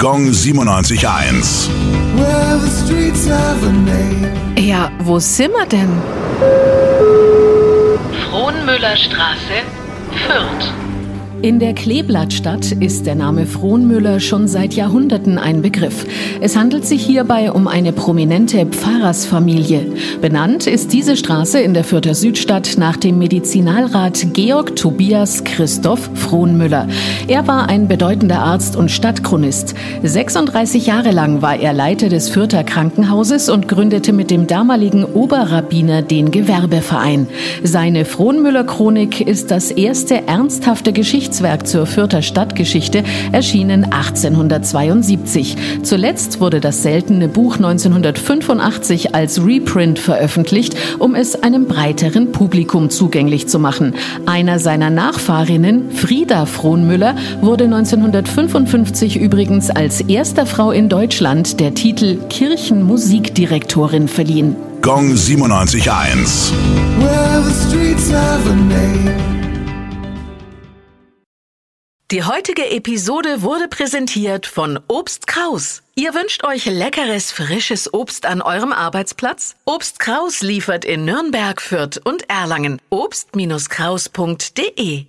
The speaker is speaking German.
Gong 97.1. Well, the streets have a name. Ja, wo sind wir denn? Frohnmüllerstraße, Fürth. In der Kleeblattstadt ist der Name Frohnmüller schon seit Jahrhunderten ein Begriff. Es handelt sich hierbei um eine prominente Pfarrersfamilie. Benannt ist diese Straße in der Fürther Südstadt nach dem Medizinalrat Georg Tobias Christoph Frohnmüller. Er war ein bedeutender Arzt und Stadtchronist. 36 Jahre lang war er Leiter des Fürther Krankenhauses und gründete mit dem damaligen Oberrabbiner den Gewerbeverein. Seine Frohnmüller-Chronik ist das erste ernsthafte Geschichtswerk zur Fürther Stadtgeschichte, erschienen 1872. Zuletzt wurde das seltene Buch 1985 als Reprint veröffentlicht, um es einem breiteren Publikum zugänglich zu machen. Einer seiner Nachfahrinnen, Frieda Frohnmüller, wurde 1955 übrigens als erster Frau in Deutschland der Titel Kirchenmusikdirektorin verliehen. Gong 97.1. Well, the streets have a name. Die heutige Episode wurde präsentiert von Obst Kraus. Ihr wünscht euch leckeres, frisches Obst an eurem Arbeitsplatz? Obst Kraus liefert in Nürnberg, Fürth und Erlangen. Obst-Kraus.de